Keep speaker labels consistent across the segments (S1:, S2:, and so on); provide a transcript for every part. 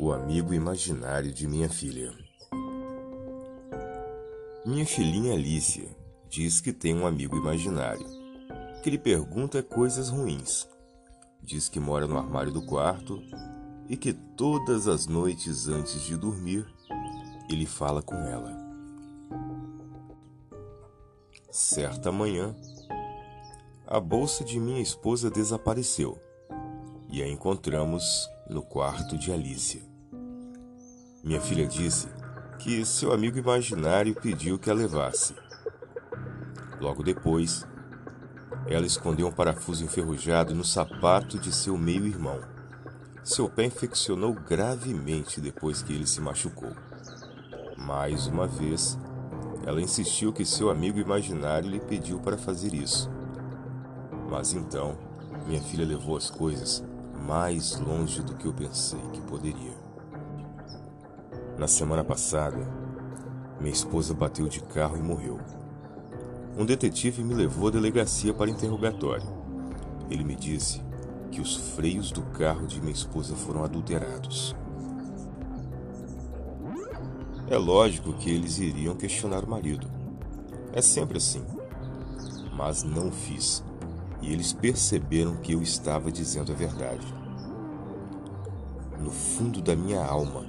S1: O amigo imaginário de minha filha. Minha filhinha Alicia diz que tem um amigo imaginário, que lhe pergunta coisas ruins. Diz que mora no armário do quarto e que todas as noites antes de dormir ele fala com ela. Certa manhã, a bolsa de minha esposa desapareceu e a encontramos no quarto de Alicia. Minha filha disse que seu amigo imaginário pediu que a levasse. Logo depois, ela escondeu um parafuso enferrujado no sapato de seu meio-irmão. Seu pé infeccionou gravemente depois que ele se machucou. Mais uma vez, ela insistiu que seu amigo imaginário lhe pediu para fazer isso. Mas então, minha filha levou as coisas mais longe do que eu pensei que poderia. Na semana passada, minha esposa bateu de carro e morreu. Um detetive me levou à delegacia para interrogatório. Ele me disse que os freios do carro de minha esposa foram adulterados. É lógico que eles iriam questionar o marido. É sempre assim. Mas não fiz e eles perceberam que eu estava dizendo a verdade. No fundo da minha alma,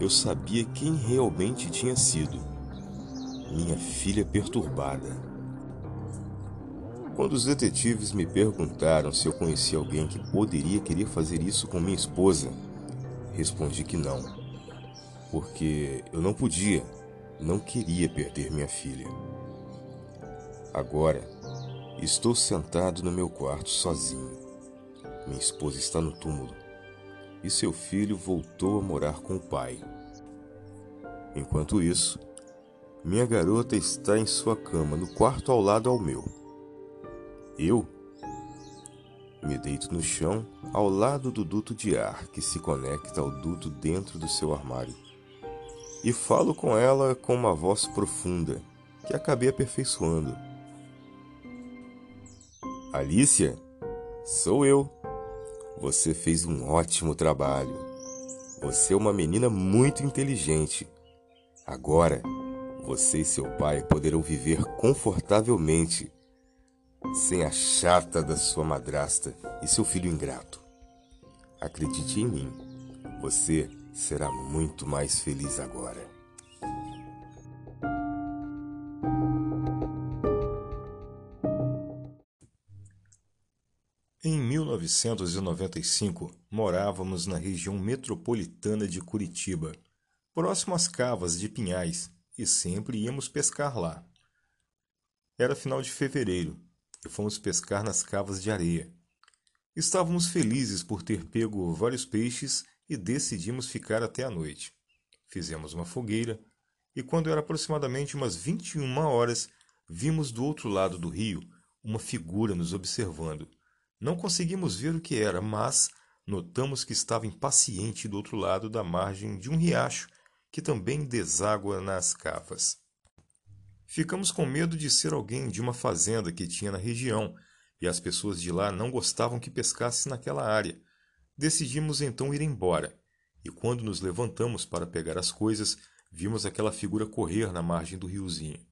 S1: eu sabia quem realmente tinha sido. Minha filha perturbada. Quando os detetives me perguntaram se eu conhecia alguém que poderia querer fazer isso com minha esposa, respondi que não, porque eu não podia, não queria perder minha filha. Agora, Estou sentado no meu quarto sozinho. Minha esposa está no túmulo e seu filho voltou a morar com o pai. Enquanto isso, minha garota está em sua cama no quarto ao lado ao meu. Eu me deito no chão ao lado do duto de ar que se conecta ao duto dentro do seu armário e falo com ela com uma voz profunda que acabei aperfeiçoando Alicia, sou eu. Você fez um ótimo trabalho. Você é uma menina muito inteligente. Agora, você e seu pai poderão viver confortavelmente, sem a chata da sua madrasta e seu filho ingrato. Acredite em mim, você será muito mais feliz agora. Em 1995, morávamos na região metropolitana de Curitiba, próximo às cavas de Pinhais, e sempre íamos pescar lá. Era final de fevereiro e fomos pescar nas cavas de areia. Estávamos felizes por ter pego vários peixes e decidimos ficar até a noite. Fizemos uma fogueira e, quando era aproximadamente umas 21 horas, vimos do outro lado do rio uma figura nos observando. Não conseguimos ver o que era, mas notamos que estava impaciente do outro lado da margem de um riacho que também deságua nas cavas. Ficamos com medo de ser alguém de uma fazenda que tinha na região e as pessoas de lá não gostavam que pescasse naquela área. Decidimos então ir embora e, quando nos levantamos para pegar as coisas, vimos aquela figura correr na margem do riozinho.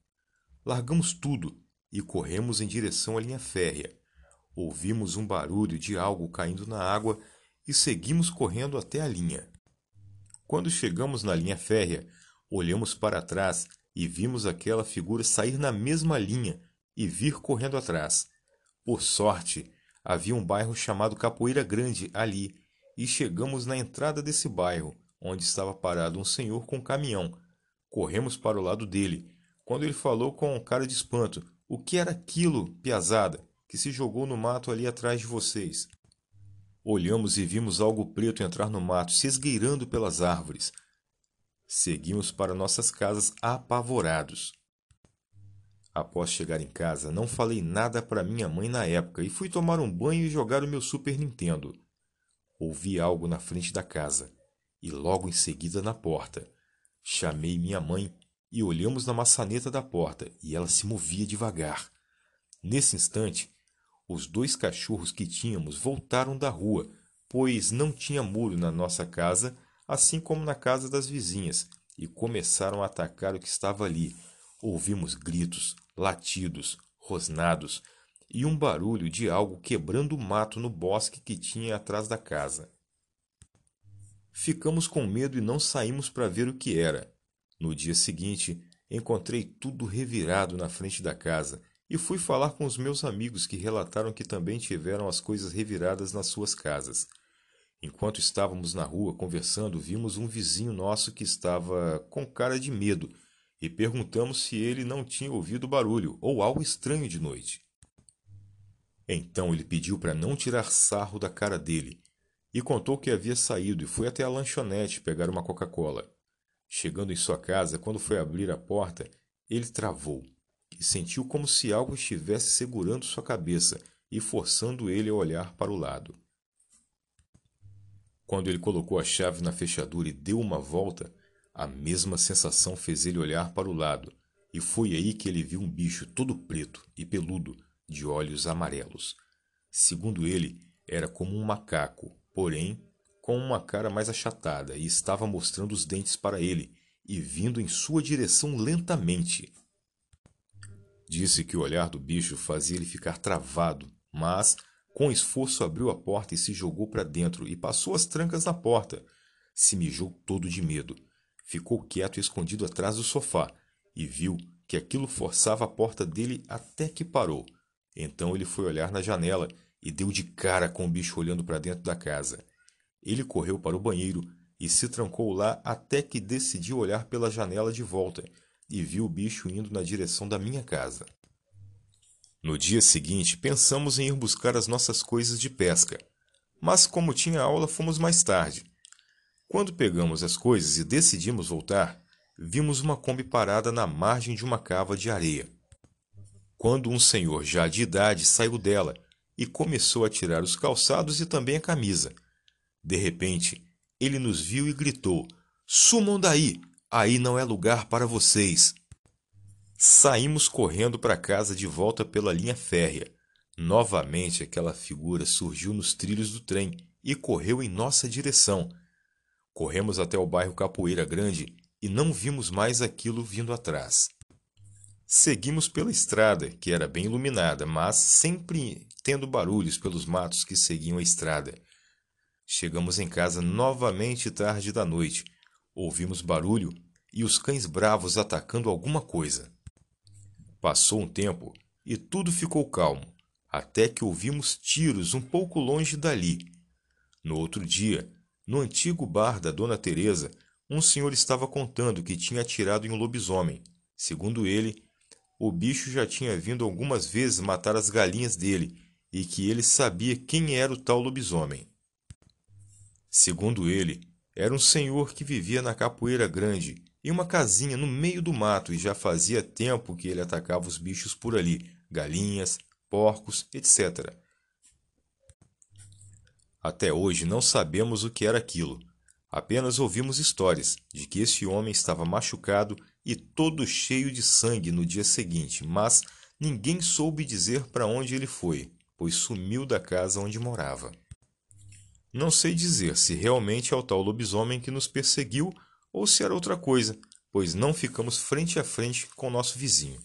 S1: Largamos tudo e corremos em direção à linha férrea. Ouvimos um barulho de algo caindo na água e seguimos correndo até a linha. Quando chegamos na linha férrea, olhamos para trás e vimos aquela figura sair na mesma linha e vir correndo atrás. Por sorte, havia um bairro chamado Capoeira Grande ali e chegamos na entrada desse bairro, onde estava parado um senhor com um caminhão. Corremos para o lado dele, quando ele falou com um cara de espanto: O que era aquilo, piazada? que se jogou no mato ali atrás de vocês. Olhamos e vimos algo preto entrar no mato, se esgueirando pelas árvores. Seguimos para nossas casas apavorados. Após chegar em casa, não falei nada para minha mãe na época e fui tomar um banho e jogar o meu Super Nintendo. Ouvi algo na frente da casa e logo em seguida na porta. Chamei minha mãe e olhamos na maçaneta da porta e ela se movia devagar. Nesse instante, os dois cachorros que tínhamos voltaram da rua, pois não tinha muro na nossa casa, assim como na casa das vizinhas, e começaram a atacar o que estava ali. Ouvimos gritos, latidos, rosnados e um barulho de algo quebrando o mato no bosque que tinha atrás da casa. Ficamos com medo e não saímos para ver o que era. No dia seguinte, encontrei tudo revirado na frente da casa e fui falar com os meus amigos que relataram que também tiveram as coisas reviradas nas suas casas. Enquanto estávamos na rua conversando, vimos um vizinho nosso que estava com cara de medo e perguntamos se ele não tinha ouvido barulho ou algo estranho de noite. Então ele pediu para não tirar sarro da cara dele e contou que havia saído e foi até a lanchonete pegar uma Coca-Cola. Chegando em sua casa, quando foi abrir a porta, ele travou e sentiu como se algo estivesse segurando sua cabeça e forçando ele a olhar para o lado. Quando ele colocou a chave na fechadura e deu uma volta, a mesma sensação fez ele olhar para o lado, e foi aí que ele viu um bicho todo preto e peludo, de olhos amarelos. Segundo ele, era como um macaco, porém com uma cara mais achatada, e estava mostrando os dentes para ele e vindo em sua direção lentamente. Disse que o olhar do bicho fazia ele ficar travado, mas com esforço abriu a porta e se jogou para dentro e passou as trancas na porta. Se mijou todo de medo. Ficou quieto e escondido atrás do sofá e viu que aquilo forçava a porta dele até que parou. Então ele foi olhar na janela e deu de cara com o bicho olhando para dentro da casa. Ele correu para o banheiro e se trancou lá até que decidiu olhar pela janela de volta e viu o bicho indo na direção da minha casa. No dia seguinte, pensamos em ir buscar as nossas coisas de pesca, mas como tinha aula, fomos mais tarde. Quando pegamos as coisas e decidimos voltar, vimos uma Kombi parada na margem de uma cava de areia. Quando um senhor já de idade saiu dela e começou a tirar os calçados e também a camisa. De repente, ele nos viu e gritou: Sumam daí! Aí não é lugar para vocês! Saímos correndo para casa de volta pela linha férrea. Novamente aquela figura surgiu nos trilhos do trem e correu em nossa direção. Corremos até o bairro Capoeira Grande e não vimos mais aquilo vindo atrás. Seguimos pela estrada, que era bem iluminada, mas sempre tendo barulhos pelos matos que seguiam a estrada. Chegamos em casa novamente tarde da noite. Ouvimos barulho e os cães bravos atacando alguma coisa. Passou um tempo e tudo ficou calmo, até que ouvimos tiros um pouco longe dali. No outro dia, no antigo bar da Dona Teresa, um senhor estava contando que tinha atirado em um lobisomem. Segundo ele, o bicho já tinha vindo algumas vezes matar as galinhas dele e que ele sabia quem era o tal lobisomem. Segundo ele, era um senhor que vivia na Capoeira Grande em uma casinha no meio do mato e já fazia tempo que ele atacava os bichos por ali, galinhas, porcos, etc. Até hoje não sabemos o que era aquilo. Apenas ouvimos histórias de que esse homem estava machucado e todo cheio de sangue no dia seguinte, mas ninguém soube dizer para onde ele foi, pois sumiu da casa onde morava. Não sei dizer se realmente é o tal lobisomem que nos perseguiu ou se era outra coisa, pois não ficamos frente a frente com nosso vizinho.